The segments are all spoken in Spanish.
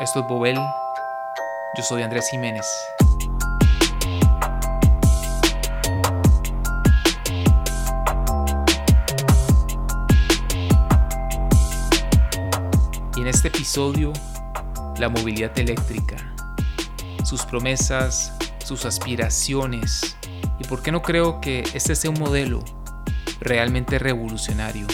Esto es Bobel. Yo soy Andrés Jiménez. Y en este episodio, la movilidad eléctrica, sus promesas, sus aspiraciones y por qué no creo que este sea un modelo realmente revolucionario.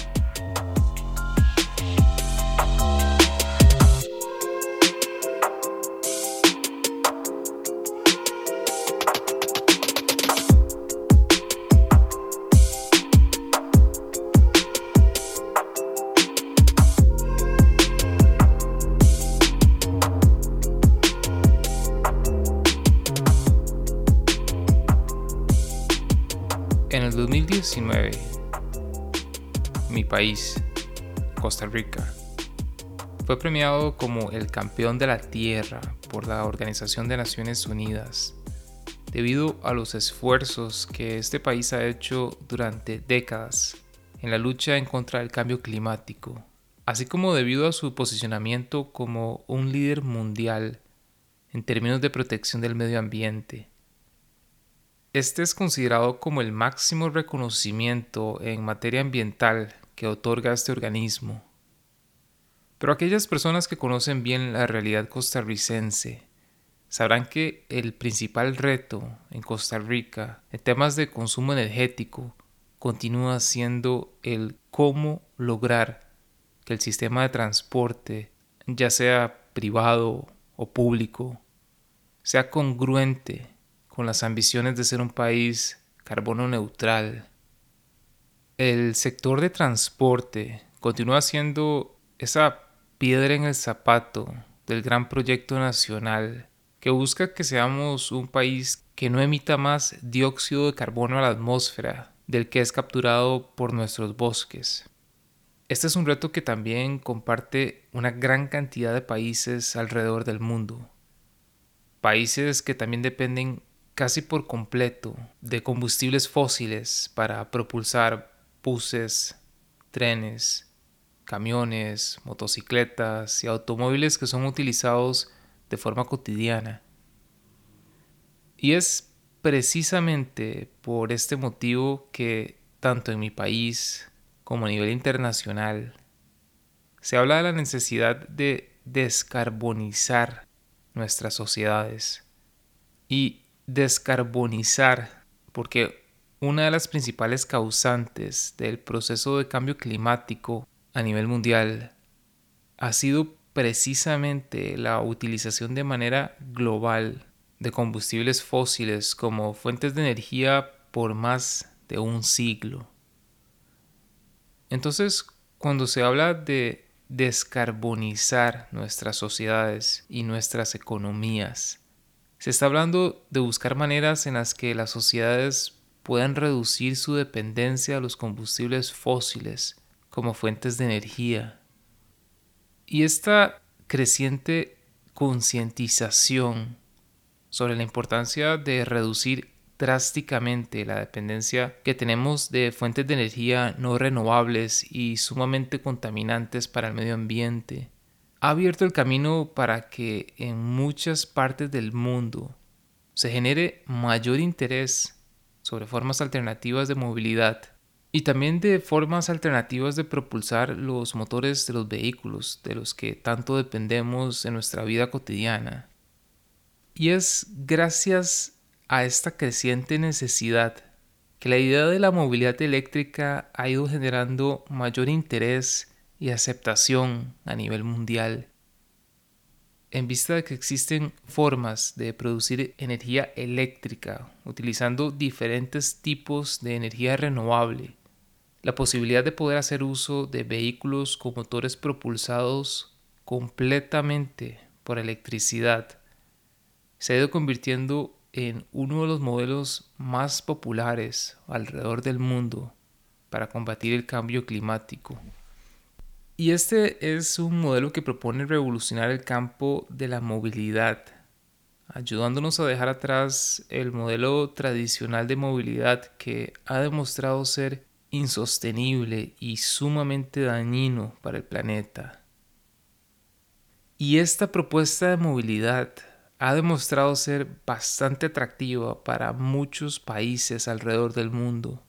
2019, mi país, Costa Rica, fue premiado como el campeón de la Tierra por la Organización de Naciones Unidas, debido a los esfuerzos que este país ha hecho durante décadas en la lucha en contra del cambio climático, así como debido a su posicionamiento como un líder mundial en términos de protección del medio ambiente este es considerado como el máximo reconocimiento en materia ambiental que otorga este organismo. Pero aquellas personas que conocen bien la realidad costarricense sabrán que el principal reto en Costa Rica en temas de consumo energético continúa siendo el cómo lograr que el sistema de transporte, ya sea privado o público, sea congruente con las ambiciones de ser un país carbono neutral. El sector de transporte continúa siendo esa piedra en el zapato del gran proyecto nacional que busca que seamos un país que no emita más dióxido de carbono a la atmósfera del que es capturado por nuestros bosques. Este es un reto que también comparte una gran cantidad de países alrededor del mundo. Países que también dependen casi por completo de combustibles fósiles para propulsar buses, trenes, camiones, motocicletas y automóviles que son utilizados de forma cotidiana. Y es precisamente por este motivo que tanto en mi país como a nivel internacional se habla de la necesidad de descarbonizar nuestras sociedades. Y descarbonizar, porque una de las principales causantes del proceso de cambio climático a nivel mundial ha sido precisamente la utilización de manera global de combustibles fósiles como fuentes de energía por más de un siglo. Entonces, cuando se habla de descarbonizar nuestras sociedades y nuestras economías, se está hablando de buscar maneras en las que las sociedades puedan reducir su dependencia a los combustibles fósiles como fuentes de energía. Y esta creciente concientización sobre la importancia de reducir drásticamente la dependencia que tenemos de fuentes de energía no renovables y sumamente contaminantes para el medio ambiente ha abierto el camino para que en muchas partes del mundo se genere mayor interés sobre formas alternativas de movilidad y también de formas alternativas de propulsar los motores de los vehículos de los que tanto dependemos en nuestra vida cotidiana. Y es gracias a esta creciente necesidad que la idea de la movilidad eléctrica ha ido generando mayor interés y aceptación a nivel mundial. En vista de que existen formas de producir energía eléctrica utilizando diferentes tipos de energía renovable, la posibilidad de poder hacer uso de vehículos con motores propulsados completamente por electricidad se ha ido convirtiendo en uno de los modelos más populares alrededor del mundo para combatir el cambio climático. Y este es un modelo que propone revolucionar el campo de la movilidad, ayudándonos a dejar atrás el modelo tradicional de movilidad que ha demostrado ser insostenible y sumamente dañino para el planeta. Y esta propuesta de movilidad ha demostrado ser bastante atractiva para muchos países alrededor del mundo.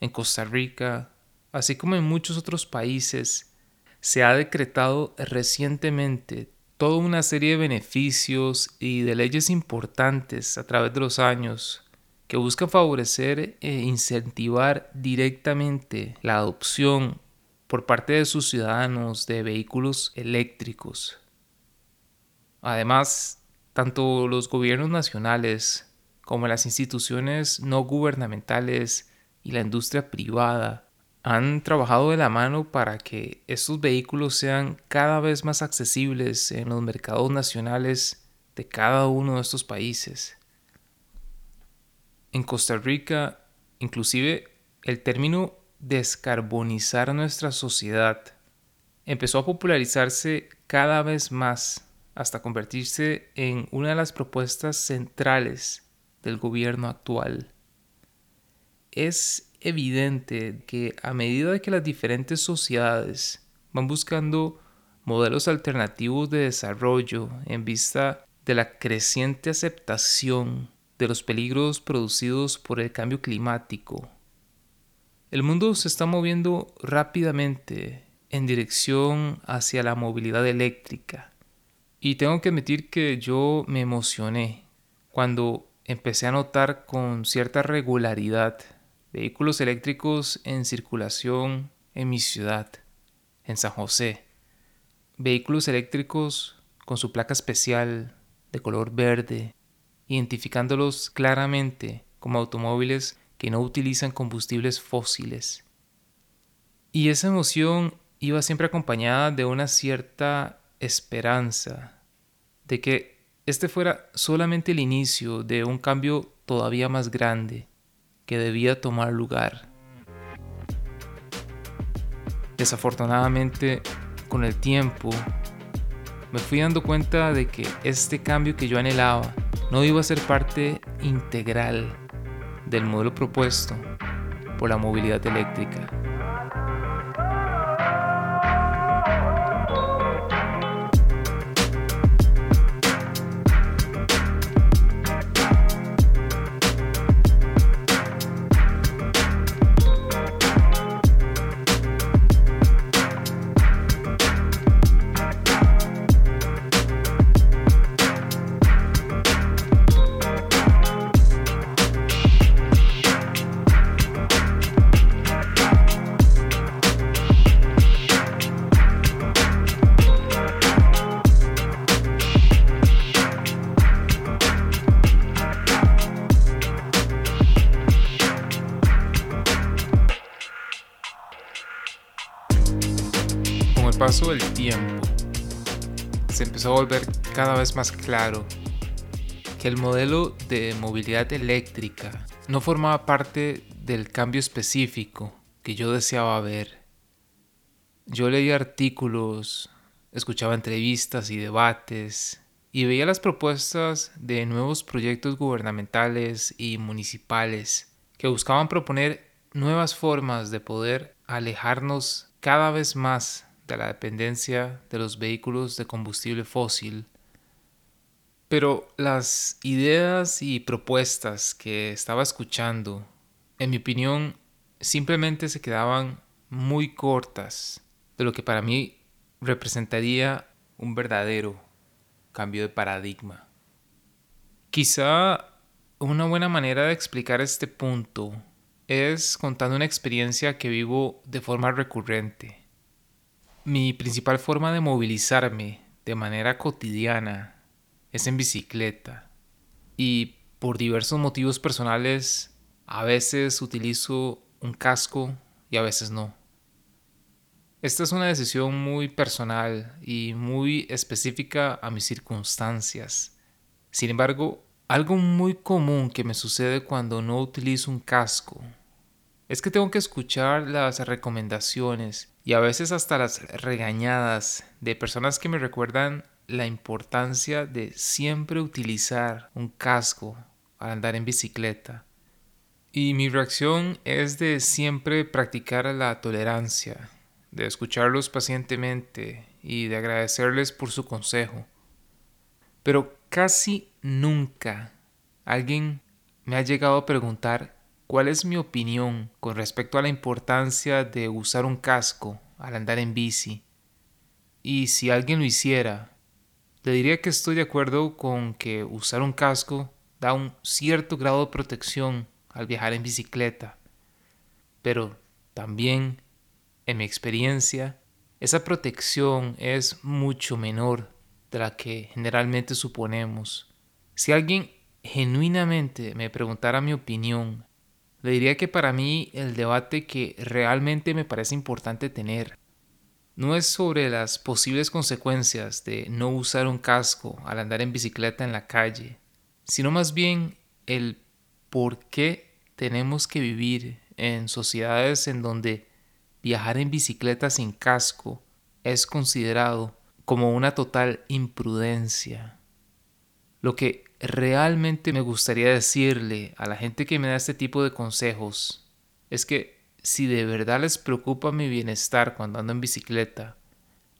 En Costa Rica, así como en muchos otros países, se ha decretado recientemente toda una serie de beneficios y de leyes importantes a través de los años que buscan favorecer e incentivar directamente la adopción por parte de sus ciudadanos de vehículos eléctricos. Además, tanto los gobiernos nacionales como las instituciones no gubernamentales y la industria privada han trabajado de la mano para que estos vehículos sean cada vez más accesibles en los mercados nacionales de cada uno de estos países. En Costa Rica, inclusive el término descarbonizar nuestra sociedad empezó a popularizarse cada vez más hasta convertirse en una de las propuestas centrales del gobierno actual. Es evidente que a medida que las diferentes sociedades van buscando modelos alternativos de desarrollo en vista de la creciente aceptación de los peligros producidos por el cambio climático, el mundo se está moviendo rápidamente en dirección hacia la movilidad eléctrica. Y tengo que admitir que yo me emocioné cuando empecé a notar con cierta regularidad vehículos eléctricos en circulación en mi ciudad, en San José. Vehículos eléctricos con su placa especial de color verde, identificándolos claramente como automóviles que no utilizan combustibles fósiles. Y esa emoción iba siempre acompañada de una cierta esperanza de que este fuera solamente el inicio de un cambio todavía más grande que debía tomar lugar. Desafortunadamente, con el tiempo, me fui dando cuenta de que este cambio que yo anhelaba no iba a ser parte integral del modelo propuesto por la movilidad eléctrica. Cada vez más claro que el modelo de movilidad eléctrica no formaba parte del cambio específico que yo deseaba ver. Yo leía artículos, escuchaba entrevistas y debates y veía las propuestas de nuevos proyectos gubernamentales y municipales que buscaban proponer nuevas formas de poder alejarnos cada vez más de la dependencia de los vehículos de combustible fósil. Pero las ideas y propuestas que estaba escuchando, en mi opinión, simplemente se quedaban muy cortas de lo que para mí representaría un verdadero cambio de paradigma. Quizá una buena manera de explicar este punto es contando una experiencia que vivo de forma recurrente mi principal forma de movilizarme de manera cotidiana es en bicicleta y por diversos motivos personales a veces utilizo un casco y a veces no. Esta es una decisión muy personal y muy específica a mis circunstancias. Sin embargo, algo muy común que me sucede cuando no utilizo un casco es que tengo que escuchar las recomendaciones y a veces hasta las regañadas de personas que me recuerdan la importancia de siempre utilizar un casco al andar en bicicleta. Y mi reacción es de siempre practicar la tolerancia, de escucharlos pacientemente y de agradecerles por su consejo. Pero casi nunca alguien me ha llegado a preguntar cuál es mi opinión con respecto a la importancia de usar un casco al andar en bici. Y si alguien lo hiciera, le diría que estoy de acuerdo con que usar un casco da un cierto grado de protección al viajar en bicicleta. Pero también, en mi experiencia, esa protección es mucho menor de la que generalmente suponemos. Si alguien genuinamente me preguntara mi opinión, le diría que para mí el debate que realmente me parece importante tener no es sobre las posibles consecuencias de no usar un casco al andar en bicicleta en la calle, sino más bien el por qué tenemos que vivir en sociedades en donde viajar en bicicleta sin casco es considerado como una total imprudencia. Lo que realmente me gustaría decirle a la gente que me da este tipo de consejos es que si de verdad les preocupa mi bienestar cuando ando en bicicleta,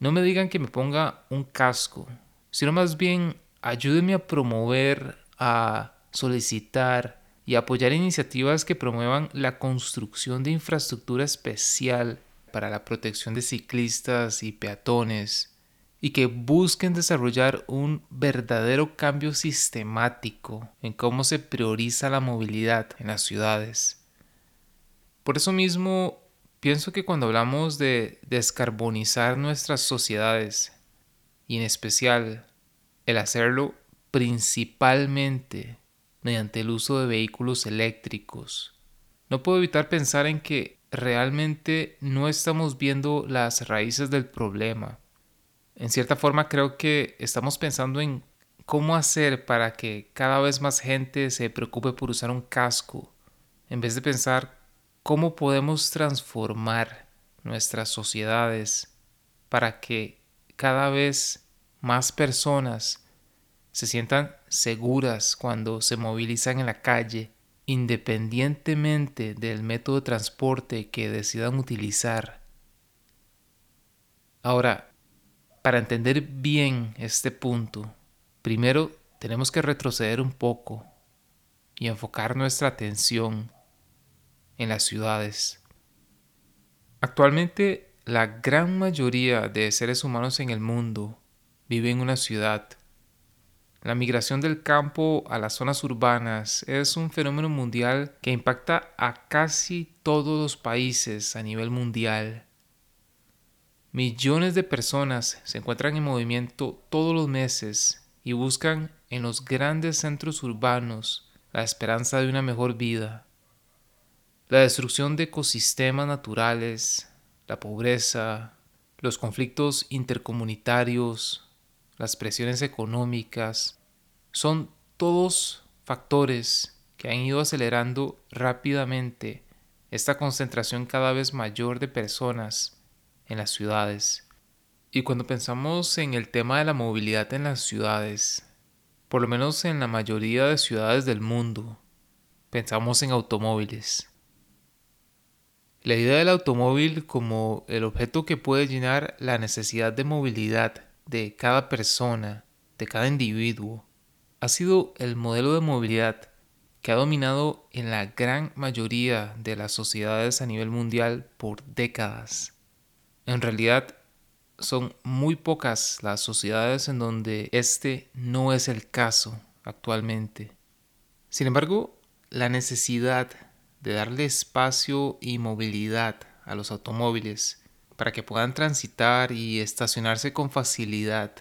no me digan que me ponga un casco, sino más bien ayúdenme a promover, a solicitar y apoyar iniciativas que promuevan la construcción de infraestructura especial para la protección de ciclistas y peatones y que busquen desarrollar un verdadero cambio sistemático en cómo se prioriza la movilidad en las ciudades. Por eso mismo, pienso que cuando hablamos de descarbonizar nuestras sociedades, y en especial el hacerlo principalmente mediante el uso de vehículos eléctricos, no puedo evitar pensar en que realmente no estamos viendo las raíces del problema. En cierta forma creo que estamos pensando en cómo hacer para que cada vez más gente se preocupe por usar un casco, en vez de pensar cómo podemos transformar nuestras sociedades para que cada vez más personas se sientan seguras cuando se movilizan en la calle, independientemente del método de transporte que decidan utilizar. Ahora, para entender bien este punto, primero tenemos que retroceder un poco y enfocar nuestra atención en las ciudades. Actualmente, la gran mayoría de seres humanos en el mundo vive en una ciudad. La migración del campo a las zonas urbanas es un fenómeno mundial que impacta a casi todos los países a nivel mundial. Millones de personas se encuentran en movimiento todos los meses y buscan en los grandes centros urbanos la esperanza de una mejor vida. La destrucción de ecosistemas naturales, la pobreza, los conflictos intercomunitarios, las presiones económicas, son todos factores que han ido acelerando rápidamente esta concentración cada vez mayor de personas en las ciudades. Y cuando pensamos en el tema de la movilidad en las ciudades, por lo menos en la mayoría de ciudades del mundo, pensamos en automóviles. La idea del automóvil como el objeto que puede llenar la necesidad de movilidad de cada persona, de cada individuo, ha sido el modelo de movilidad que ha dominado en la gran mayoría de las sociedades a nivel mundial por décadas. En realidad, son muy pocas las sociedades en donde este no es el caso actualmente. Sin embargo, la necesidad de darle espacio y movilidad a los automóviles para que puedan transitar y estacionarse con facilidad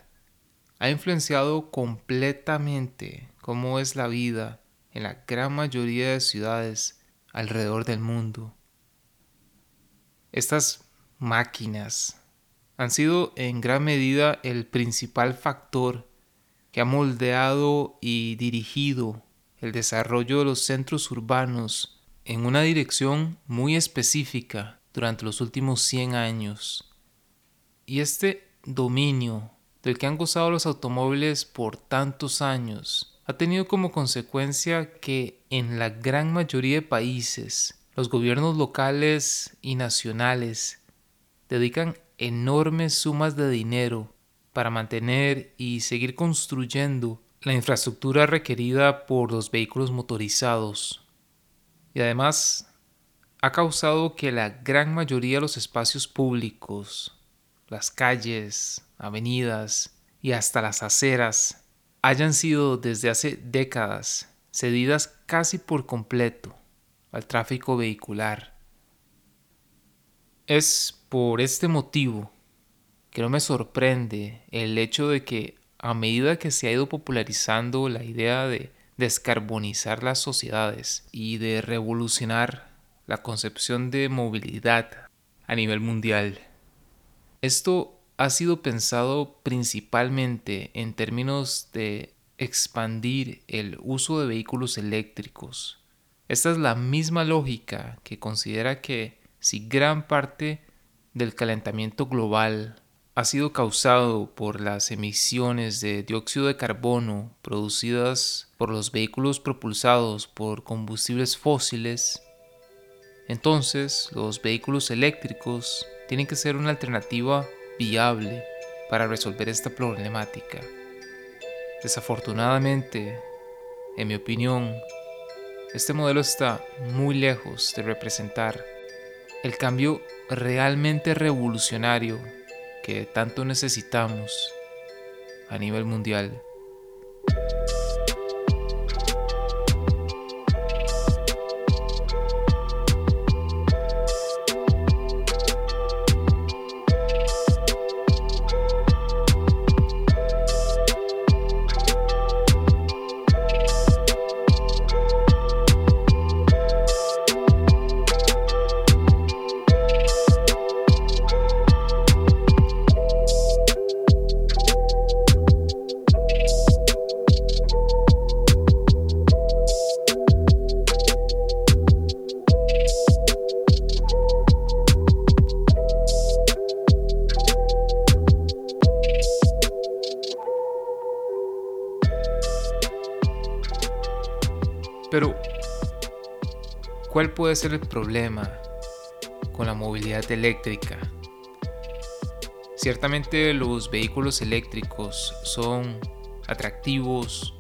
ha influenciado completamente cómo es la vida en la gran mayoría de ciudades alrededor del mundo. Estas máquinas han sido en gran medida el principal factor que ha moldeado y dirigido el desarrollo de los centros urbanos en una dirección muy específica durante los últimos 100 años. Y este dominio del que han gozado los automóviles por tantos años ha tenido como consecuencia que en la gran mayoría de países los gobiernos locales y nacionales dedican enormes sumas de dinero para mantener y seguir construyendo la infraestructura requerida por los vehículos motorizados. Y además ha causado que la gran mayoría de los espacios públicos, las calles, avenidas y hasta las aceras hayan sido desde hace décadas cedidas casi por completo al tráfico vehicular. Es por este motivo que no me sorprende el hecho de que a medida que se ha ido popularizando la idea de descarbonizar las sociedades y de revolucionar la concepción de movilidad a nivel mundial, esto ha sido pensado principalmente en términos de expandir el uso de vehículos eléctricos. Esta es la misma lógica que considera que si gran parte del calentamiento global ha sido causado por las emisiones de dióxido de carbono producidas por los vehículos propulsados por combustibles fósiles, entonces los vehículos eléctricos tienen que ser una alternativa viable para resolver esta problemática. Desafortunadamente, en mi opinión, este modelo está muy lejos de representar el cambio realmente revolucionario que tanto necesitamos a nivel mundial. Problema con la movilidad eléctrica? Ciertamente los vehículos eléctricos son atractivos,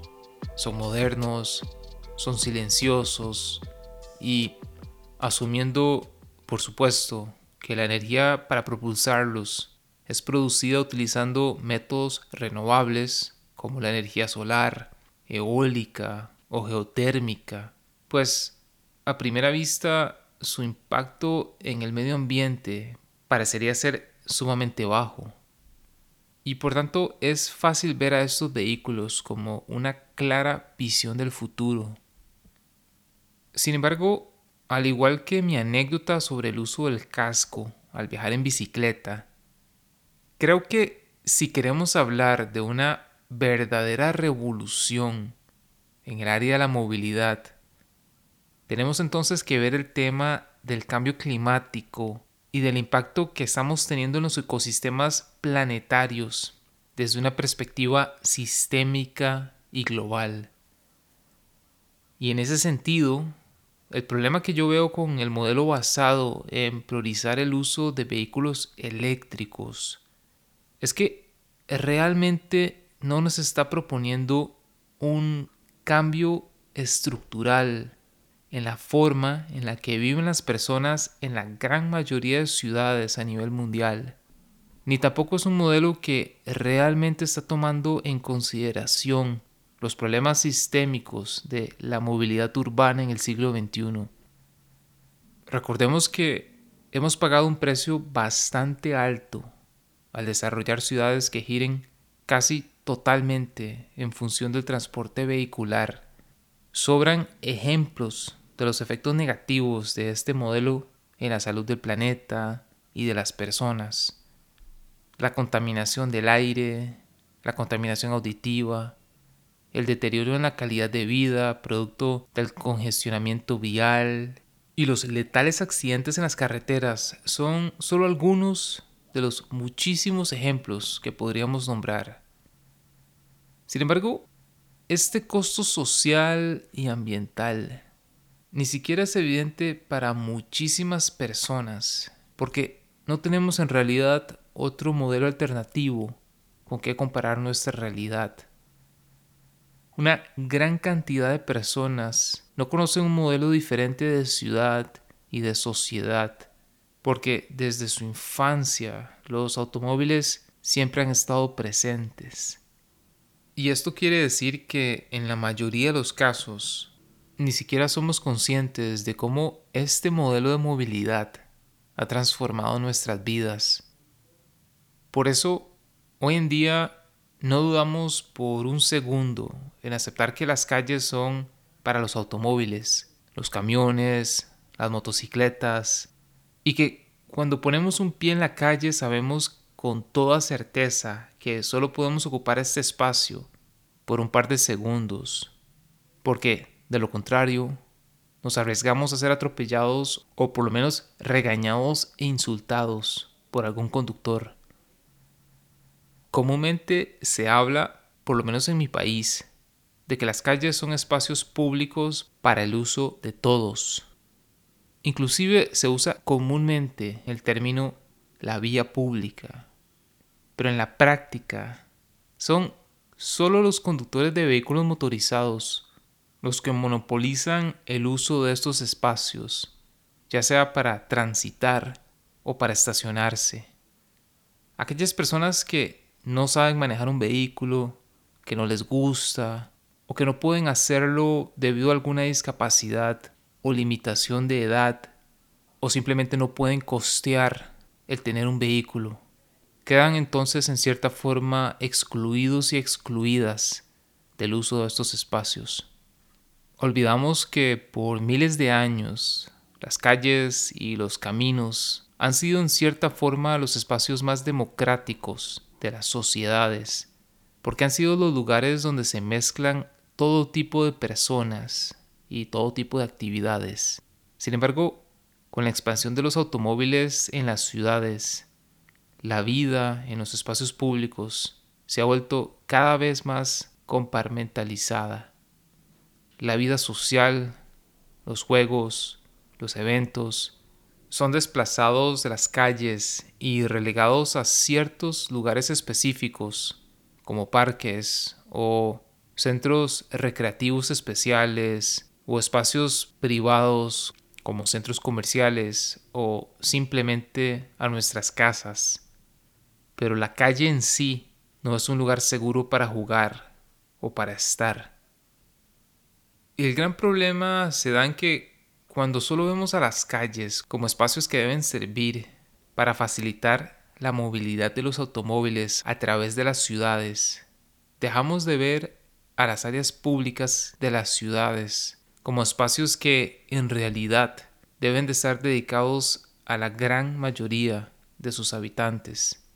son modernos, son silenciosos y asumiendo, por supuesto, que la energía para propulsarlos es producida utilizando métodos renovables como la energía solar, eólica o geotérmica, pues a primera vista su impacto en el medio ambiente parecería ser sumamente bajo. Y por tanto es fácil ver a estos vehículos como una clara visión del futuro. Sin embargo, al igual que mi anécdota sobre el uso del casco al viajar en bicicleta, creo que si queremos hablar de una verdadera revolución en el área de la movilidad, tenemos entonces que ver el tema del cambio climático y del impacto que estamos teniendo en los ecosistemas planetarios desde una perspectiva sistémica y global. Y en ese sentido, el problema que yo veo con el modelo basado en priorizar el uso de vehículos eléctricos es que realmente no nos está proponiendo un cambio estructural en la forma en la que viven las personas en la gran mayoría de ciudades a nivel mundial. Ni tampoco es un modelo que realmente está tomando en consideración los problemas sistémicos de la movilidad urbana en el siglo XXI. Recordemos que hemos pagado un precio bastante alto al desarrollar ciudades que giren casi totalmente en función del transporte vehicular. Sobran ejemplos de los efectos negativos de este modelo en la salud del planeta y de las personas. La contaminación del aire, la contaminación auditiva, el deterioro en la calidad de vida producto del congestionamiento vial y los letales accidentes en las carreteras son solo algunos de los muchísimos ejemplos que podríamos nombrar. Sin embargo, este costo social y ambiental ni siquiera es evidente para muchísimas personas, porque no tenemos en realidad otro modelo alternativo con que comparar nuestra realidad. Una gran cantidad de personas no conocen un modelo diferente de ciudad y de sociedad, porque desde su infancia los automóviles siempre han estado presentes. Y esto quiere decir que en la mayoría de los casos ni siquiera somos conscientes de cómo este modelo de movilidad ha transformado nuestras vidas. Por eso, hoy en día no dudamos por un segundo en aceptar que las calles son para los automóviles, los camiones, las motocicletas, y que cuando ponemos un pie en la calle sabemos con toda certeza que solo podemos ocupar este espacio por un par de segundos, porque de lo contrario nos arriesgamos a ser atropellados o por lo menos regañados e insultados por algún conductor. Comúnmente se habla, por lo menos en mi país, de que las calles son espacios públicos para el uso de todos. Inclusive se usa comúnmente el término la vía pública, pero en la práctica son solo los conductores de vehículos motorizados los que monopolizan el uso de estos espacios, ya sea para transitar o para estacionarse. Aquellas personas que no saben manejar un vehículo, que no les gusta o que no pueden hacerlo debido a alguna discapacidad o limitación de edad o simplemente no pueden costear el tener un vehículo. Quedan entonces en cierta forma excluidos y excluidas del uso de estos espacios. Olvidamos que por miles de años las calles y los caminos han sido en cierta forma los espacios más democráticos de las sociedades, porque han sido los lugares donde se mezclan todo tipo de personas y todo tipo de actividades. Sin embargo, con la expansión de los automóviles en las ciudades, la vida en los espacios públicos se ha vuelto cada vez más compartimentalizada. La vida social, los juegos, los eventos, son desplazados de las calles y relegados a ciertos lugares específicos, como parques o centros recreativos especiales o espacios privados como centros comerciales o simplemente a nuestras casas. Pero la calle en sí no es un lugar seguro para jugar o para estar. El gran problema se da en que cuando solo vemos a las calles como espacios que deben servir para facilitar la movilidad de los automóviles a través de las ciudades, dejamos de ver a las áreas públicas de las ciudades como espacios que en realidad deben de estar dedicados a la gran mayoría de sus habitantes.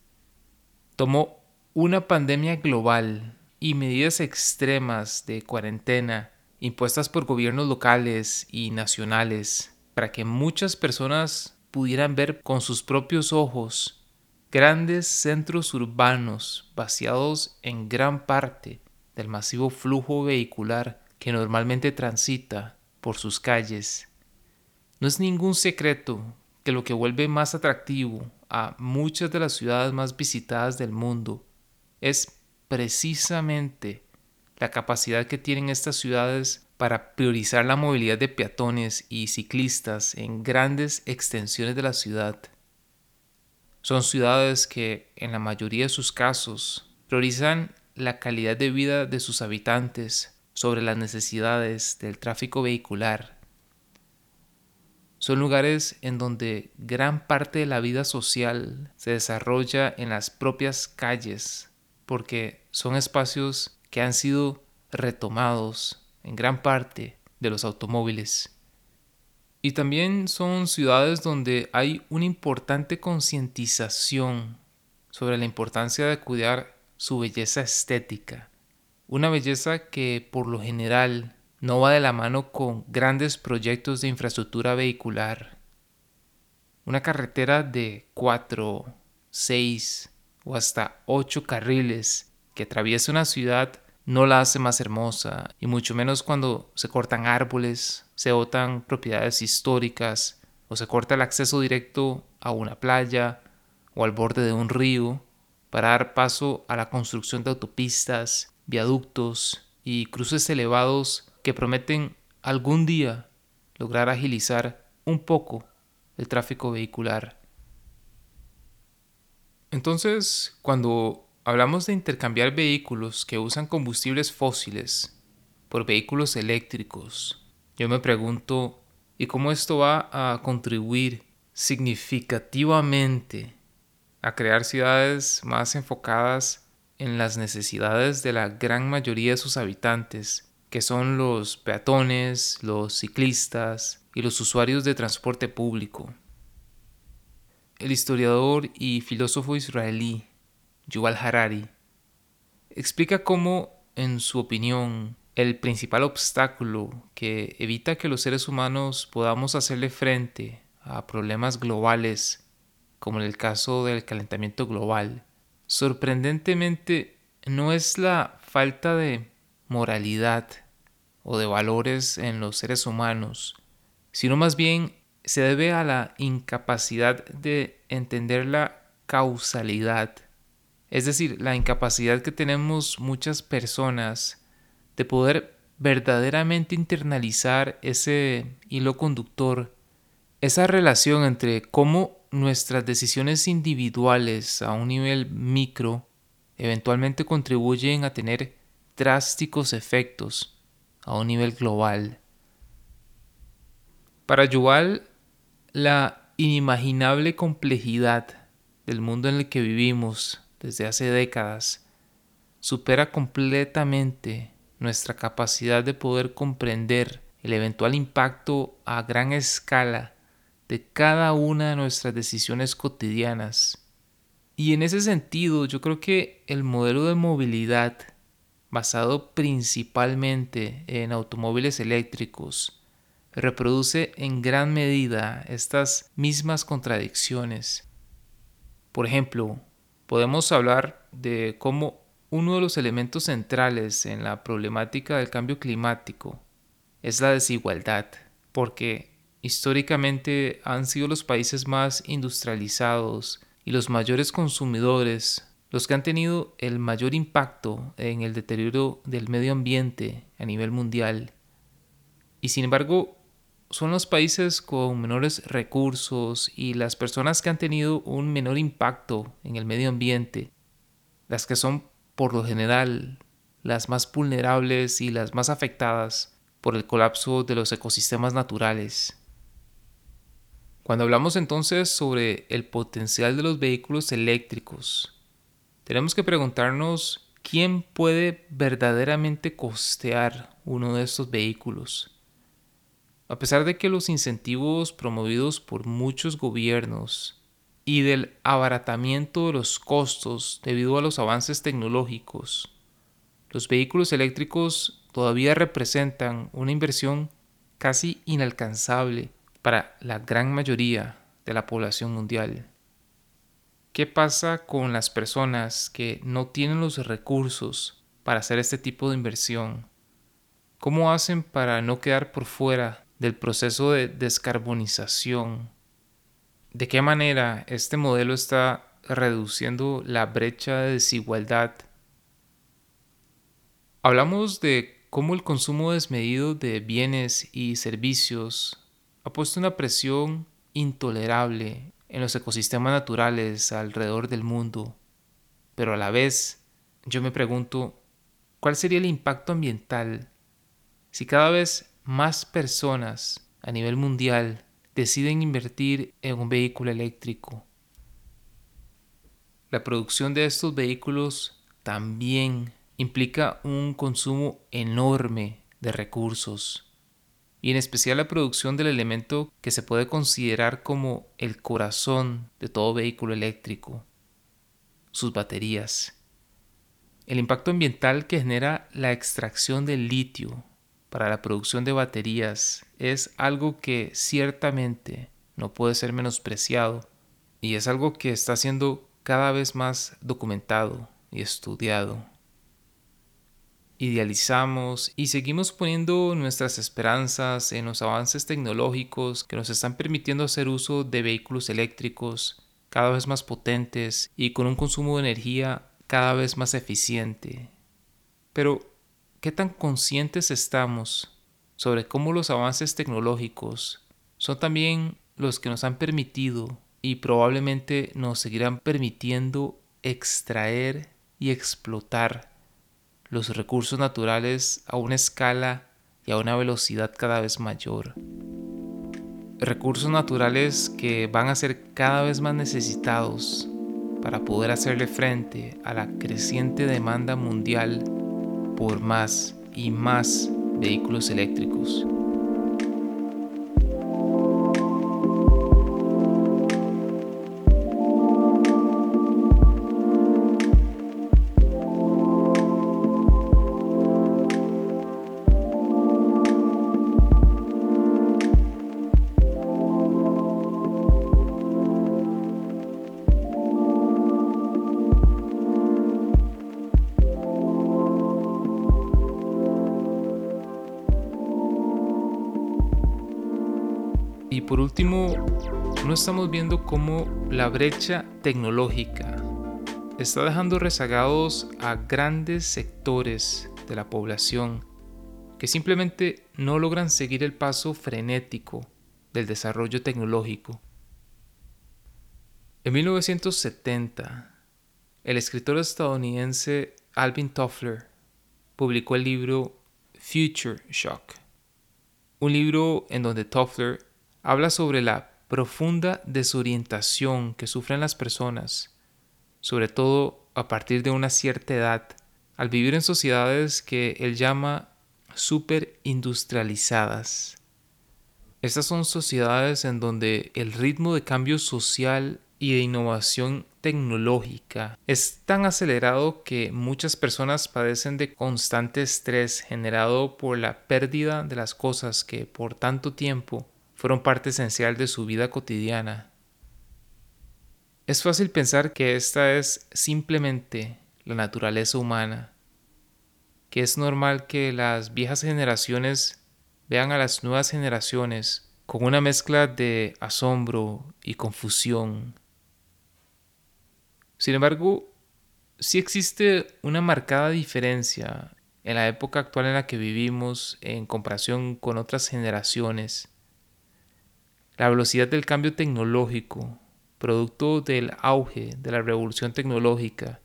Tomó una pandemia global y medidas extremas de cuarentena impuestas por gobiernos locales y nacionales para que muchas personas pudieran ver con sus propios ojos grandes centros urbanos vaciados en gran parte del masivo flujo vehicular que normalmente transita por sus calles. No es ningún secreto que lo que vuelve más atractivo a muchas de las ciudades más visitadas del mundo es precisamente la capacidad que tienen estas ciudades para priorizar la movilidad de peatones y ciclistas en grandes extensiones de la ciudad. Son ciudades que, en la mayoría de sus casos, priorizan la calidad de vida de sus habitantes sobre las necesidades del tráfico vehicular. Son lugares en donde gran parte de la vida social se desarrolla en las propias calles, porque son espacios que han sido retomados en gran parte de los automóviles. Y también son ciudades donde hay una importante concientización sobre la importancia de cuidar su belleza estética. Una belleza que por lo general no va de la mano con grandes proyectos de infraestructura vehicular. Una carretera de 4, 6 o hasta 8 carriles que atraviesa una ciudad no la hace más hermosa, y mucho menos cuando se cortan árboles, se botan propiedades históricas o se corta el acceso directo a una playa o al borde de un río para dar paso a la construcción de autopistas, viaductos y cruces elevados que prometen algún día lograr agilizar un poco el tráfico vehicular. Entonces, cuando hablamos de intercambiar vehículos que usan combustibles fósiles por vehículos eléctricos, yo me pregunto, ¿y cómo esto va a contribuir significativamente a crear ciudades más enfocadas en las necesidades de la gran mayoría de sus habitantes, que son los peatones, los ciclistas y los usuarios de transporte público. El historiador y filósofo israelí Yuval Harari explica cómo, en su opinión, el principal obstáculo que evita que los seres humanos podamos hacerle frente a problemas globales, como en el caso del calentamiento global, sorprendentemente no es la falta de moralidad o de valores en los seres humanos, sino más bien se debe a la incapacidad de entender la causalidad, es decir, la incapacidad que tenemos muchas personas de poder verdaderamente internalizar ese hilo conductor, esa relación entre cómo nuestras decisiones individuales a un nivel micro eventualmente contribuyen a tener drásticos efectos a un nivel global. Para Yuval, la inimaginable complejidad del mundo en el que vivimos desde hace décadas supera completamente nuestra capacidad de poder comprender el eventual impacto a gran escala de cada una de nuestras decisiones cotidianas. Y en ese sentido, yo creo que el modelo de movilidad basado principalmente en automóviles eléctricos reproduce en gran medida estas mismas contradicciones. Por ejemplo, podemos hablar de cómo uno de los elementos centrales en la problemática del cambio climático es la desigualdad, porque históricamente han sido los países más industrializados y los mayores consumidores los que han tenido el mayor impacto en el deterioro del medio ambiente a nivel mundial. Y sin embargo, son los países con menores recursos y las personas que han tenido un menor impacto en el medio ambiente, las que son por lo general las más vulnerables y las más afectadas por el colapso de los ecosistemas naturales. Cuando hablamos entonces sobre el potencial de los vehículos eléctricos, tenemos que preguntarnos quién puede verdaderamente costear uno de estos vehículos. A pesar de que los incentivos promovidos por muchos gobiernos y del abaratamiento de los costos debido a los avances tecnológicos, los vehículos eléctricos todavía representan una inversión casi inalcanzable para la gran mayoría de la población mundial. ¿Qué pasa con las personas que no tienen los recursos para hacer este tipo de inversión? ¿Cómo hacen para no quedar por fuera del proceso de descarbonización? ¿De qué manera este modelo está reduciendo la brecha de desigualdad? Hablamos de cómo el consumo desmedido de bienes y servicios ha puesto una presión intolerable en los ecosistemas naturales alrededor del mundo, pero a la vez yo me pregunto, ¿cuál sería el impacto ambiental si cada vez más personas a nivel mundial deciden invertir en un vehículo eléctrico? La producción de estos vehículos también implica un consumo enorme de recursos y en especial la producción del elemento que se puede considerar como el corazón de todo vehículo eléctrico, sus baterías. El impacto ambiental que genera la extracción del litio para la producción de baterías es algo que ciertamente no puede ser menospreciado y es algo que está siendo cada vez más documentado y estudiado idealizamos y seguimos poniendo nuestras esperanzas en los avances tecnológicos que nos están permitiendo hacer uso de vehículos eléctricos cada vez más potentes y con un consumo de energía cada vez más eficiente. Pero, ¿qué tan conscientes estamos sobre cómo los avances tecnológicos son también los que nos han permitido y probablemente nos seguirán permitiendo extraer y explotar los recursos naturales a una escala y a una velocidad cada vez mayor. Recursos naturales que van a ser cada vez más necesitados para poder hacerle frente a la creciente demanda mundial por más y más vehículos eléctricos. Último, no estamos viendo cómo la brecha tecnológica está dejando rezagados a grandes sectores de la población que simplemente no logran seguir el paso frenético del desarrollo tecnológico. En 1970, el escritor estadounidense Alvin Toffler publicó el libro Future Shock, un libro en donde Toffler habla sobre la profunda desorientación que sufren las personas, sobre todo a partir de una cierta edad, al vivir en sociedades que él llama superindustrializadas. Estas son sociedades en donde el ritmo de cambio social y de innovación tecnológica es tan acelerado que muchas personas padecen de constante estrés generado por la pérdida de las cosas que por tanto tiempo fueron parte esencial de su vida cotidiana. Es fácil pensar que esta es simplemente la naturaleza humana, que es normal que las viejas generaciones vean a las nuevas generaciones con una mezcla de asombro y confusión. Sin embargo, sí existe una marcada diferencia en la época actual en la que vivimos en comparación con otras generaciones. La velocidad del cambio tecnológico, producto del auge de la revolución tecnológica,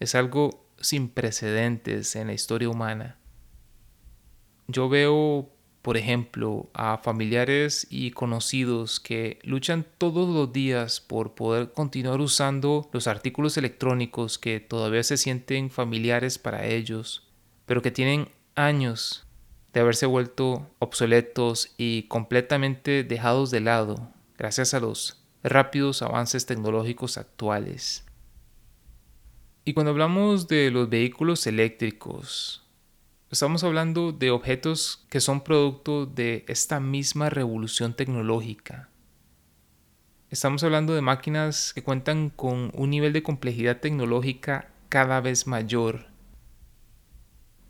es algo sin precedentes en la historia humana. Yo veo, por ejemplo, a familiares y conocidos que luchan todos los días por poder continuar usando los artículos electrónicos que todavía se sienten familiares para ellos, pero que tienen años de haberse vuelto obsoletos y completamente dejados de lado gracias a los rápidos avances tecnológicos actuales. Y cuando hablamos de los vehículos eléctricos, estamos hablando de objetos que son producto de esta misma revolución tecnológica. Estamos hablando de máquinas que cuentan con un nivel de complejidad tecnológica cada vez mayor.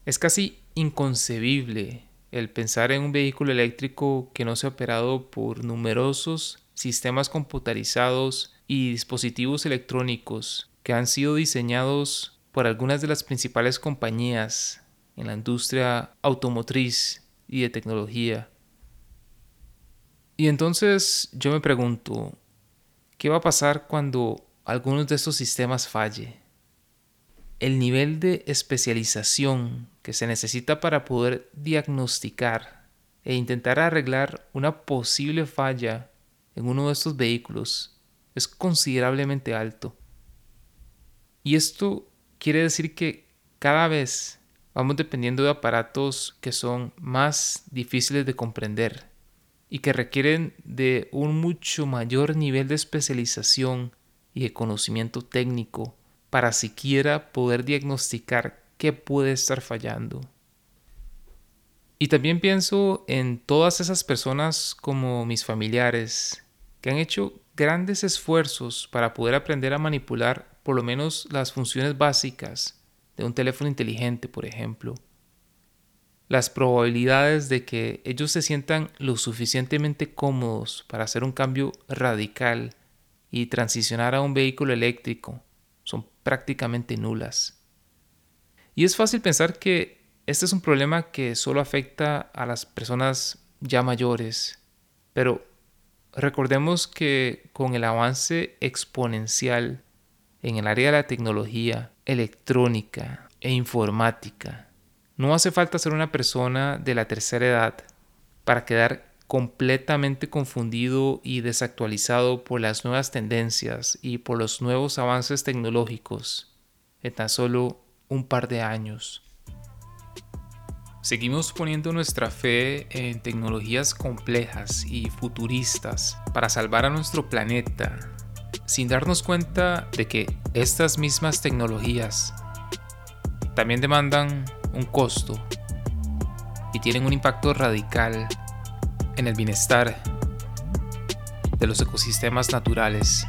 Es casi inconcebible el pensar en un vehículo eléctrico que no sea operado por numerosos sistemas computarizados y dispositivos electrónicos que han sido diseñados por algunas de las principales compañías en la industria automotriz y de tecnología. Y entonces yo me pregunto, ¿qué va a pasar cuando algunos de estos sistemas falle? El nivel de especialización que se necesita para poder diagnosticar e intentar arreglar una posible falla en uno de estos vehículos es considerablemente alto. Y esto quiere decir que cada vez vamos dependiendo de aparatos que son más difíciles de comprender y que requieren de un mucho mayor nivel de especialización y de conocimiento técnico para siquiera poder diagnosticar qué puede estar fallando. Y también pienso en todas esas personas como mis familiares que han hecho grandes esfuerzos para poder aprender a manipular por lo menos las funciones básicas de un teléfono inteligente, por ejemplo. Las probabilidades de que ellos se sientan lo suficientemente cómodos para hacer un cambio radical y transicionar a un vehículo eléctrico son prácticamente nulas. Y es fácil pensar que este es un problema que solo afecta a las personas ya mayores, pero recordemos que con el avance exponencial en el área de la tecnología, electrónica e informática, no hace falta ser una persona de la tercera edad para quedar completamente confundido y desactualizado por las nuevas tendencias y por los nuevos avances tecnológicos en tan solo un par de años. Seguimos poniendo nuestra fe en tecnologías complejas y futuristas para salvar a nuestro planeta, sin darnos cuenta de que estas mismas tecnologías también demandan un costo y tienen un impacto radical en el bienestar de los ecosistemas naturales.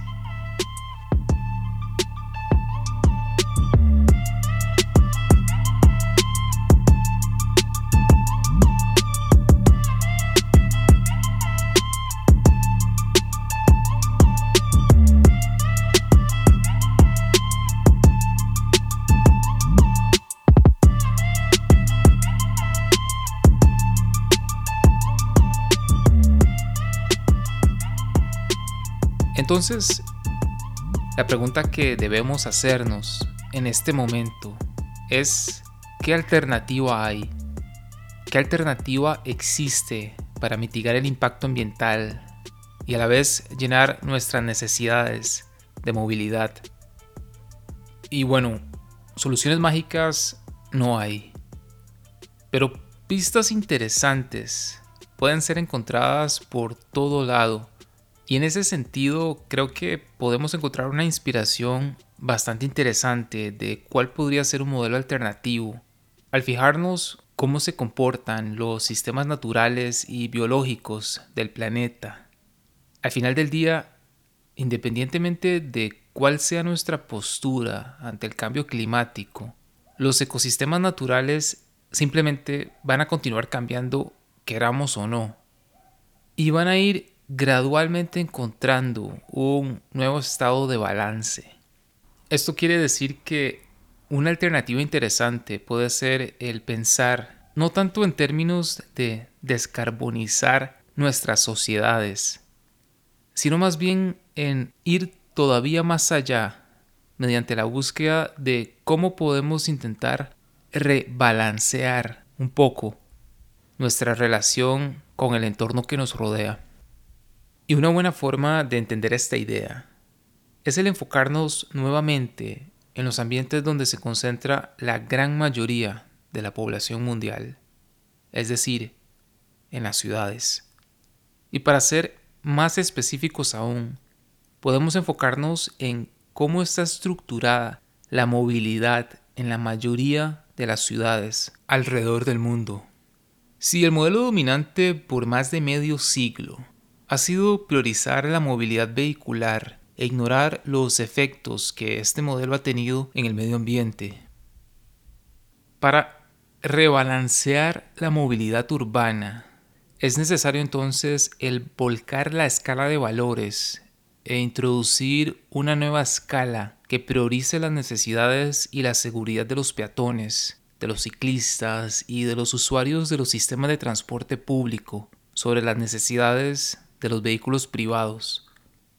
Entonces, la pregunta que debemos hacernos en este momento es, ¿qué alternativa hay? ¿Qué alternativa existe para mitigar el impacto ambiental y a la vez llenar nuestras necesidades de movilidad? Y bueno, soluciones mágicas no hay, pero pistas interesantes pueden ser encontradas por todo lado y en ese sentido creo que podemos encontrar una inspiración bastante interesante de cuál podría ser un modelo alternativo. Al fijarnos cómo se comportan los sistemas naturales y biológicos del planeta. Al final del día, independientemente de cuál sea nuestra postura ante el cambio climático, los ecosistemas naturales simplemente van a continuar cambiando queramos o no. Y van a ir gradualmente encontrando un nuevo estado de balance. Esto quiere decir que una alternativa interesante puede ser el pensar no tanto en términos de descarbonizar nuestras sociedades, sino más bien en ir todavía más allá mediante la búsqueda de cómo podemos intentar rebalancear un poco nuestra relación con el entorno que nos rodea. Y una buena forma de entender esta idea es el enfocarnos nuevamente en los ambientes donde se concentra la gran mayoría de la población mundial, es decir, en las ciudades. Y para ser más específicos aún, podemos enfocarnos en cómo está estructurada la movilidad en la mayoría de las ciudades alrededor del mundo. Si el modelo dominante por más de medio siglo ha sido priorizar la movilidad vehicular e ignorar los efectos que este modelo ha tenido en el medio ambiente. Para rebalancear la movilidad urbana, es necesario entonces el volcar la escala de valores e introducir una nueva escala que priorice las necesidades y la seguridad de los peatones, de los ciclistas y de los usuarios de los sistemas de transporte público sobre las necesidades de los vehículos privados.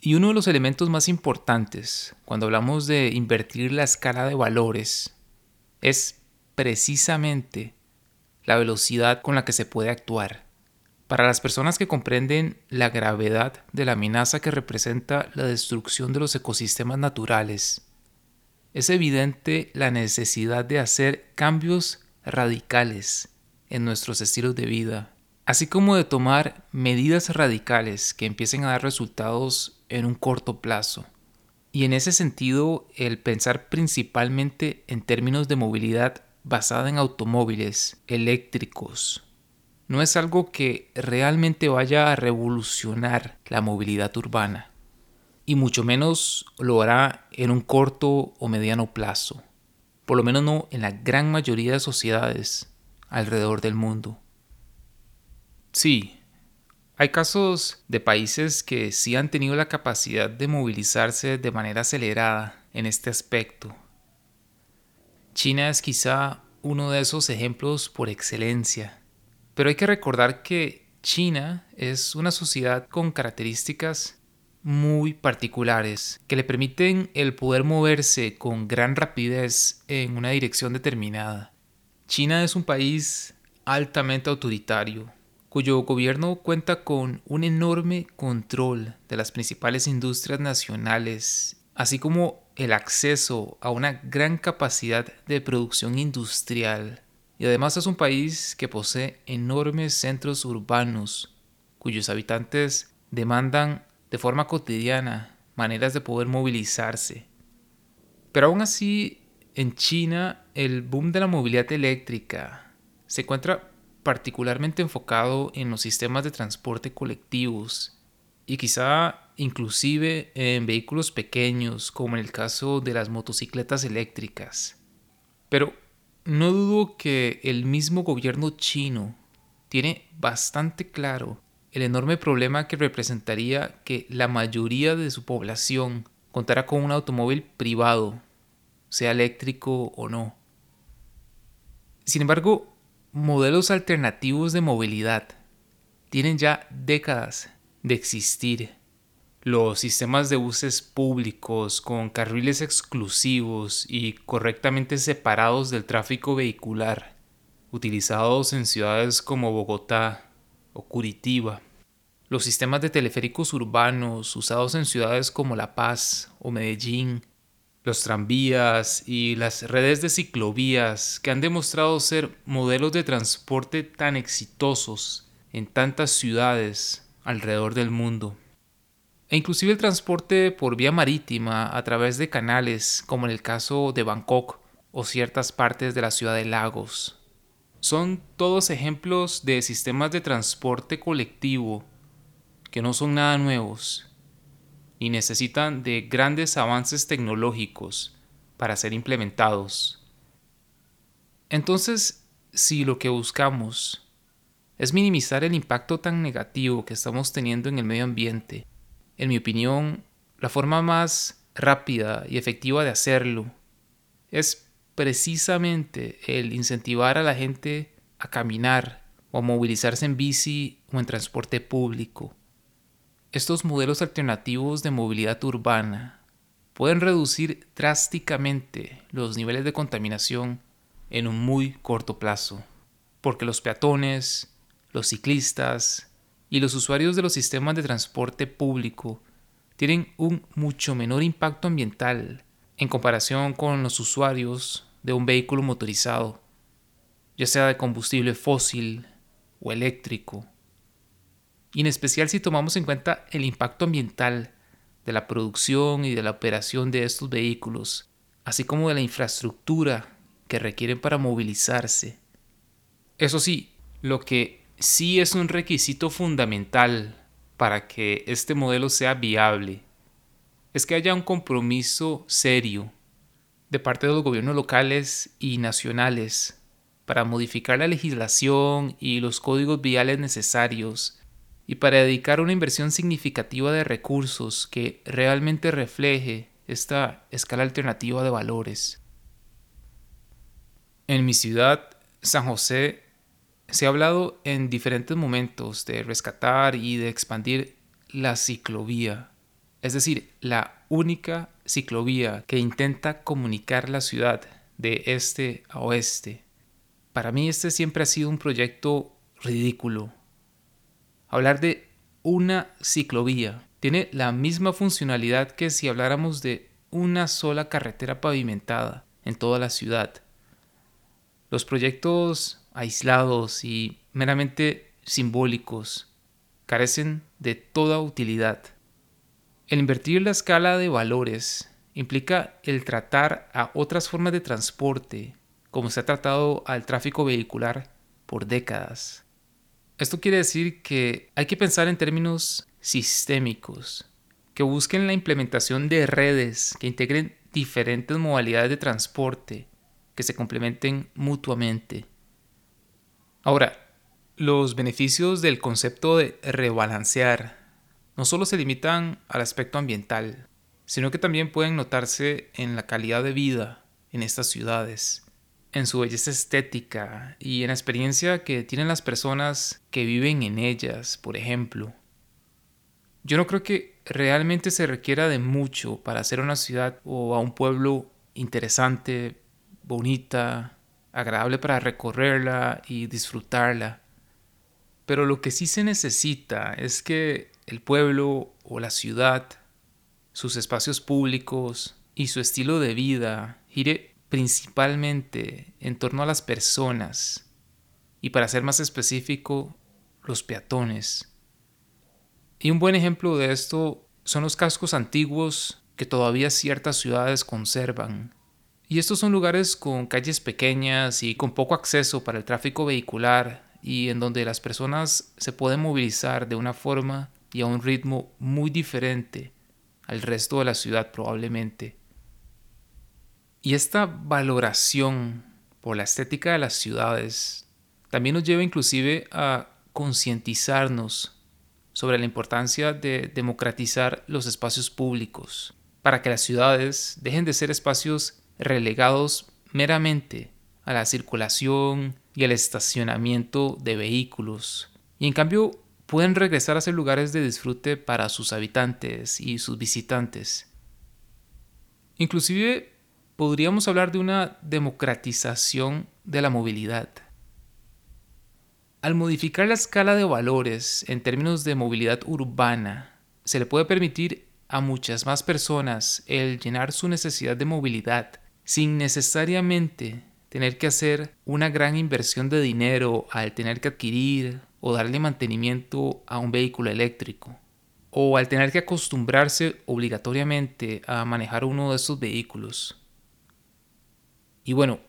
Y uno de los elementos más importantes cuando hablamos de invertir la escala de valores es precisamente la velocidad con la que se puede actuar. Para las personas que comprenden la gravedad de la amenaza que representa la destrucción de los ecosistemas naturales, es evidente la necesidad de hacer cambios radicales en nuestros estilos de vida así como de tomar medidas radicales que empiecen a dar resultados en un corto plazo. Y en ese sentido, el pensar principalmente en términos de movilidad basada en automóviles eléctricos no es algo que realmente vaya a revolucionar la movilidad urbana, y mucho menos lo hará en un corto o mediano plazo, por lo menos no en la gran mayoría de sociedades alrededor del mundo. Sí, Hay casos de países que sí han tenido la capacidad de movilizarse de manera acelerada en este aspecto. China es quizá uno de esos ejemplos por excelencia, pero hay que recordar que China es una sociedad con características muy particulares que le permiten el poder moverse con gran rapidez en una dirección determinada. China es un país altamente autoritario, cuyo gobierno cuenta con un enorme control de las principales industrias nacionales, así como el acceso a una gran capacidad de producción industrial. Y además es un país que posee enormes centros urbanos, cuyos habitantes demandan de forma cotidiana maneras de poder movilizarse. Pero aún así, en China, el boom de la movilidad eléctrica se encuentra particularmente enfocado en los sistemas de transporte colectivos y quizá inclusive en vehículos pequeños como en el caso de las motocicletas eléctricas. Pero no dudo que el mismo gobierno chino tiene bastante claro el enorme problema que representaría que la mayoría de su población contara con un automóvil privado, sea eléctrico o no. Sin embargo, modelos alternativos de movilidad tienen ya décadas de existir. Los sistemas de buses públicos con carriles exclusivos y correctamente separados del tráfico vehicular, utilizados en ciudades como Bogotá o Curitiba. Los sistemas de teleféricos urbanos usados en ciudades como La Paz o Medellín los tranvías y las redes de ciclovías que han demostrado ser modelos de transporte tan exitosos en tantas ciudades alrededor del mundo. E inclusive el transporte por vía marítima a través de canales como en el caso de Bangkok o ciertas partes de la ciudad de Lagos. Son todos ejemplos de sistemas de transporte colectivo que no son nada nuevos y necesitan de grandes avances tecnológicos para ser implementados. Entonces, si lo que buscamos es minimizar el impacto tan negativo que estamos teniendo en el medio ambiente, en mi opinión, la forma más rápida y efectiva de hacerlo es precisamente el incentivar a la gente a caminar o a movilizarse en bici o en transporte público estos modelos alternativos de movilidad urbana pueden reducir drásticamente los niveles de contaminación en un muy corto plazo, porque los peatones, los ciclistas y los usuarios de los sistemas de transporte público tienen un mucho menor impacto ambiental en comparación con los usuarios de un vehículo motorizado, ya sea de combustible fósil o eléctrico y en especial si tomamos en cuenta el impacto ambiental de la producción y de la operación de estos vehículos, así como de la infraestructura que requieren para movilizarse. Eso sí, lo que sí es un requisito fundamental para que este modelo sea viable es que haya un compromiso serio de parte de los gobiernos locales y nacionales para modificar la legislación y los códigos viales necesarios y para dedicar una inversión significativa de recursos que realmente refleje esta escala alternativa de valores. En mi ciudad, San José, se ha hablado en diferentes momentos de rescatar y de expandir la ciclovía, es decir, la única ciclovía que intenta comunicar la ciudad de este a oeste. Para mí este siempre ha sido un proyecto ridículo, Hablar de una ciclovía tiene la misma funcionalidad que si habláramos de una sola carretera pavimentada en toda la ciudad. Los proyectos aislados y meramente simbólicos carecen de toda utilidad. El invertir la escala de valores implica el tratar a otras formas de transporte, como se ha tratado al tráfico vehicular por décadas. Esto quiere decir que hay que pensar en términos sistémicos, que busquen la implementación de redes que integren diferentes modalidades de transporte que se complementen mutuamente. Ahora, Los beneficios del concepto de rebalancear no solo se limitan al aspecto ambiental, sino que también pueden notarse en la calidad de vida en estas ciudades, en su belleza estética y en la experiencia que tienen las personas que viven en ellas, por ejemplo. Yo no creo que realmente se requiera de mucho para hacer una ciudad o a un pueblo interesante, bonita, agradable para recorrerla y disfrutarla. Pero lo que sí se necesita es que el pueblo o la ciudad, sus espacios públicos y su estilo de vida gire principalmente en torno a las personas y para ser más específico, los peatones. Y un buen ejemplo de esto son los cascos antiguos que todavía ciertas ciudades conservan. Y estos son lugares con calles pequeñas y con poco acceso para el tráfico vehicular y en donde las personas se pueden movilizar de una forma y a un ritmo muy diferente al resto de la ciudad probablemente. Y esta valoración por la estética de las ciudades también nos lleva inclusive a concientizarnos sobre la importancia de democratizar los espacios públicos, para que las ciudades dejen de ser espacios relegados meramente a la circulación y al estacionamiento de vehículos, y en cambio pueden regresar a ser lugares de disfrute para sus habitantes y sus visitantes. Inclusive podríamos hablar de una democratización de la movilidad. Al modificar la escala de valores en términos de movilidad urbana, se le puede permitir a muchas más personas el llenar su necesidad de movilidad sin necesariamente tener que hacer una gran inversión de dinero al tener que adquirir o darle mantenimiento a un vehículo eléctrico, o al tener que acostumbrarse obligatoriamente a manejar uno de estos vehículos. Y bueno,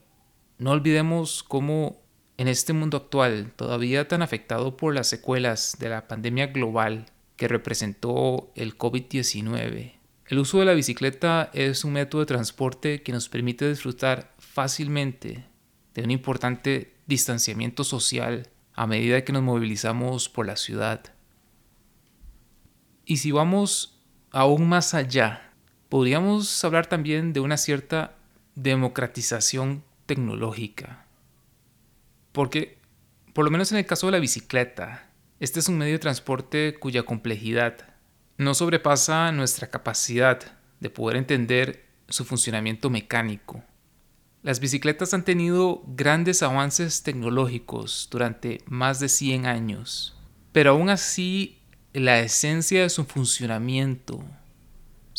no olvidemos cómo en este mundo actual, todavía tan afectado por las secuelas de la pandemia global que representó el COVID-19, el uso de la bicicleta es un método de transporte que nos permite disfrutar fácilmente de un importante distanciamiento social a medida que nos movilizamos por la ciudad. Y si vamos aún más allá, podríamos hablar también de una cierta democratización tecnológica. Porque, por lo menos en el caso de la bicicleta, este es un medio de transporte cuya complejidad no sobrepasa nuestra capacidad de poder entender su funcionamiento mecánico. Las bicicletas han tenido grandes avances tecnológicos durante más de 100 años, pero aún así la esencia de su funcionamiento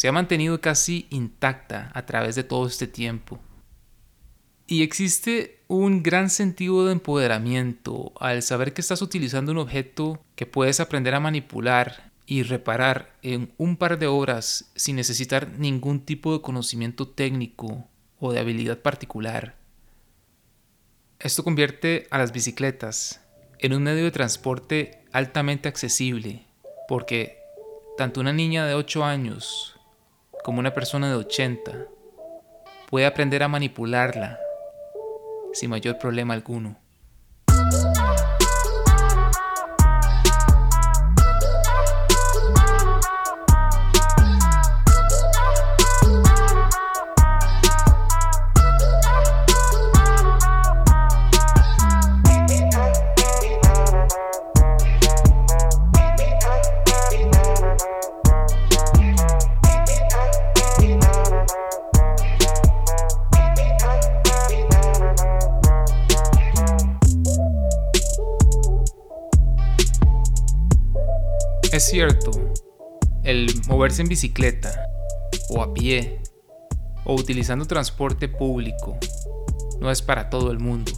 se ha mantenido casi intacta a través de todo este tiempo. Y existe un gran sentido de empoderamiento al saber que estás utilizando un objeto que puedes aprender a manipular y reparar en un par de horas sin necesitar ningún tipo de conocimiento técnico o de habilidad particular. Esto convierte a las bicicletas en un medio de transporte altamente accesible, porque tanto una niña de 8 años como una persona de 80 puede aprender a manipularla sin mayor problema alguno. Cierto, el moverse en bicicleta, o a pie, o utilizando transporte público, no es para todo el mundo.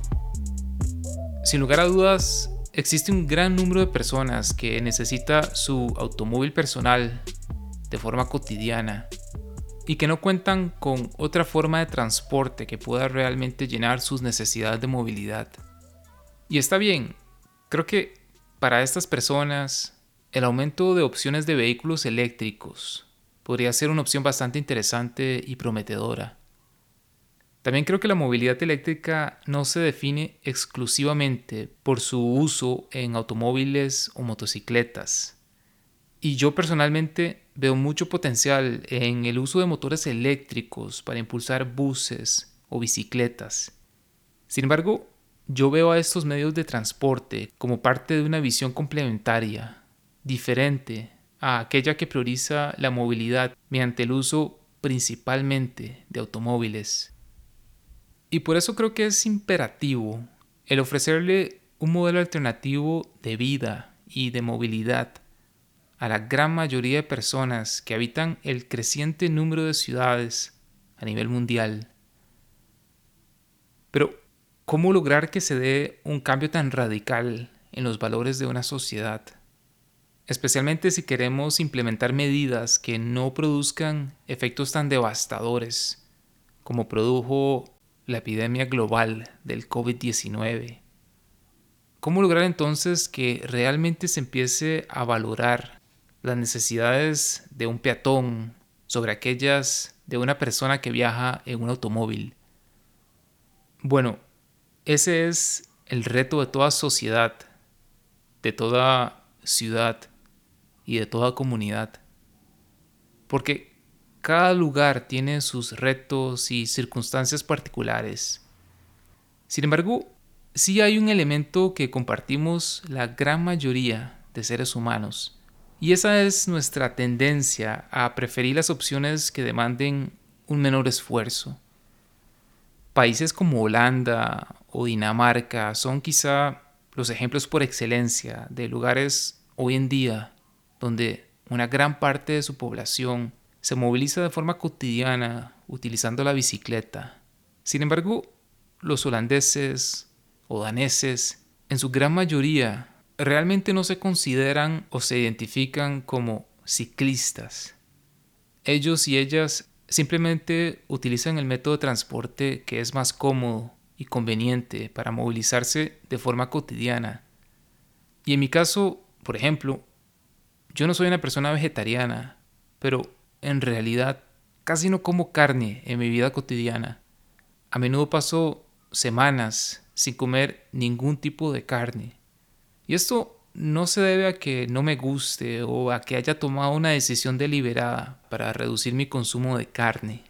Sin lugar a dudas, existe un gran número de personas que necesita su automóvil personal de forma cotidiana y que no cuentan con otra forma de transporte que pueda realmente llenar sus necesidades de movilidad. Y está bien, creo que para estas personas el aumento de opciones de vehículos eléctricos podría ser una opción bastante interesante y prometedora. También creo que la movilidad eléctrica no se define exclusivamente por su uso en automóviles o motocicletas. Y yo personalmente veo mucho potencial en el uso de motores eléctricos para impulsar buses o bicicletas. Sin embargo, yo veo a estos medios de transporte como parte de una visión complementaria, diferente a aquella que prioriza la movilidad mediante el uso principalmente de automóviles. Y por eso creo que es imperativo el ofrecerle un modelo alternativo de vida y de movilidad a la gran mayoría de personas que habitan el creciente número de ciudades a nivel mundial. Pero ¿Cómo lograr que se dé un cambio tan radical en los valores de una sociedad? Especialmente si queremos implementar medidas que no produzcan efectos tan devastadores como produjo la epidemia global del COVID-19. ¿Cómo lograr entonces que realmente se empiece a valorar las necesidades de un peatón sobre aquellas de una persona que viaja en un automóvil? Bueno, ese es el reto de toda sociedad, de toda ciudad y de toda comunidad. Porque cada lugar tiene sus retos y circunstancias particulares. Sin embargo, sí hay un elemento que compartimos la gran mayoría de seres humanos, y esa es nuestra tendencia a preferir las opciones que demanden un menor esfuerzo. Países como Holanda o Dinamarca son quizá los ejemplos por excelencia de lugares hoy en día donde una gran parte de su población se moviliza de forma cotidiana utilizando la bicicleta. Sin embargo, los holandeses o daneses, en su gran mayoría, realmente no se consideran o se identifican como ciclistas. Ellos y ellas Simplemente utilizan el método de transporte que es más cómodo y conveniente para movilizarse de forma cotidiana. Y en mi caso, por ejemplo, yo no soy una persona vegetariana, pero en realidad casi no como carne en mi vida cotidiana. A menudo paso semanas sin comer ningún tipo de carne. Y esto no se debe a que no me guste o a que haya tomado una decisión deliberada para reducir mi consumo de carne.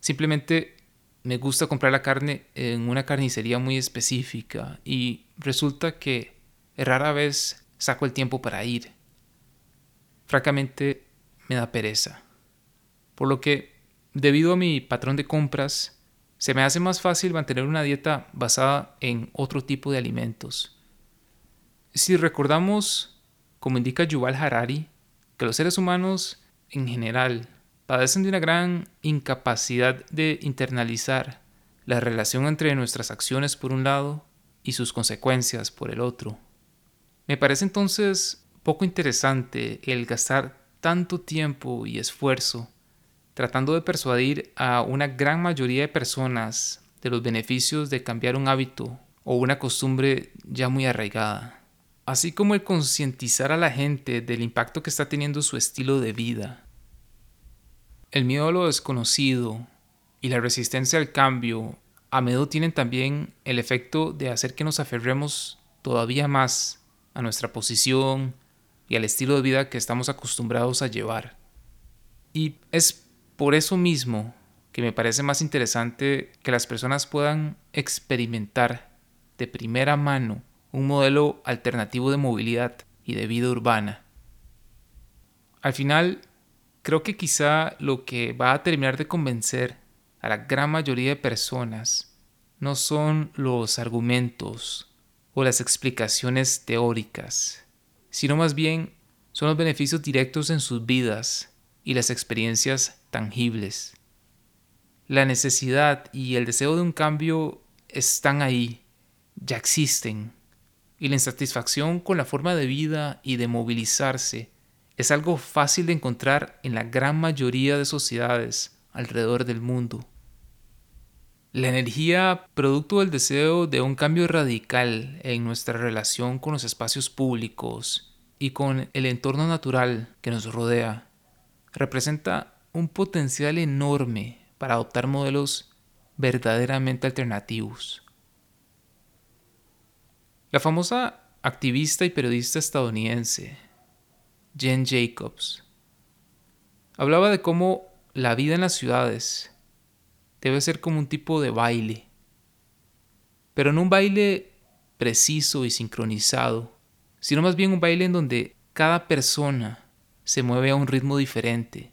Simplemente me gusta comprar la carne en una carnicería muy específica y resulta que rara vez saco el tiempo para ir. Francamente, me da pereza. Por lo que, debido a mi patrón de compras, se me hace más fácil mantener una dieta basada en otro tipo de alimentos si recordamos, como indica Yuval Harari, que los seres humanos en general padecen de una gran incapacidad de internalizar la relación entre nuestras acciones por un lado y sus consecuencias por el otro. Me parece entonces poco interesante el gastar tanto tiempo y esfuerzo tratando de persuadir a una gran mayoría de personas de los beneficios de cambiar un hábito o una costumbre ya muy arraigada así como el concientizar a la gente del impacto que está teniendo su estilo de vida. El miedo a lo desconocido y la resistencia al cambio a menudo tienen también el efecto de hacer que nos aferremos todavía más a nuestra posición y al estilo de vida que estamos acostumbrados a llevar. Y es por eso mismo que me parece más interesante que las personas puedan experimentar de primera mano un modelo alternativo de movilidad y de vida urbana. Al final, creo que quizá lo que va a terminar de convencer a la gran mayoría de personas no son los argumentos o las explicaciones teóricas, sino más bien son los beneficios directos en sus vidas y las experiencias tangibles. La necesidad y el deseo de un cambio están ahí, ya existen, y la insatisfacción con la forma de vida y de movilizarse es algo fácil de encontrar en la gran mayoría de sociedades alrededor del mundo. La energía, producto del deseo de un cambio radical en nuestra relación con los espacios públicos y con el entorno natural que nos rodea, representa un potencial enorme para adoptar modelos verdaderamente alternativos. La famosa activista y periodista estadounidense Jen Jacobs hablaba de cómo la vida en las ciudades debe ser como un tipo de baile, pero no un baile preciso y sincronizado, sino más bien un baile en donde cada persona se mueve a un ritmo diferente,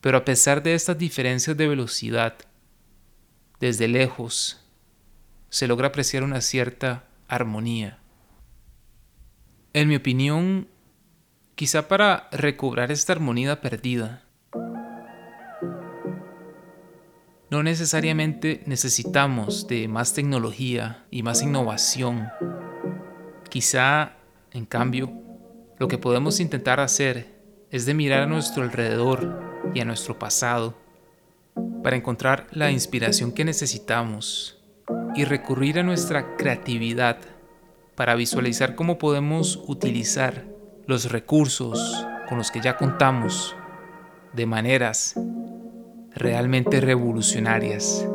pero a pesar de estas diferencias de velocidad, desde lejos se logra apreciar una cierta armonía. En mi opinión, quizá para recobrar esta armonía perdida, no necesariamente necesitamos de más tecnología y más innovación. Quizá, en cambio, lo que podemos intentar hacer es de mirar a nuestro alrededor y a nuestro pasado para encontrar la inspiración que necesitamos y recurrir a nuestra creatividad para visualizar cómo podemos utilizar los recursos con los que ya contamos de maneras realmente revolucionarias.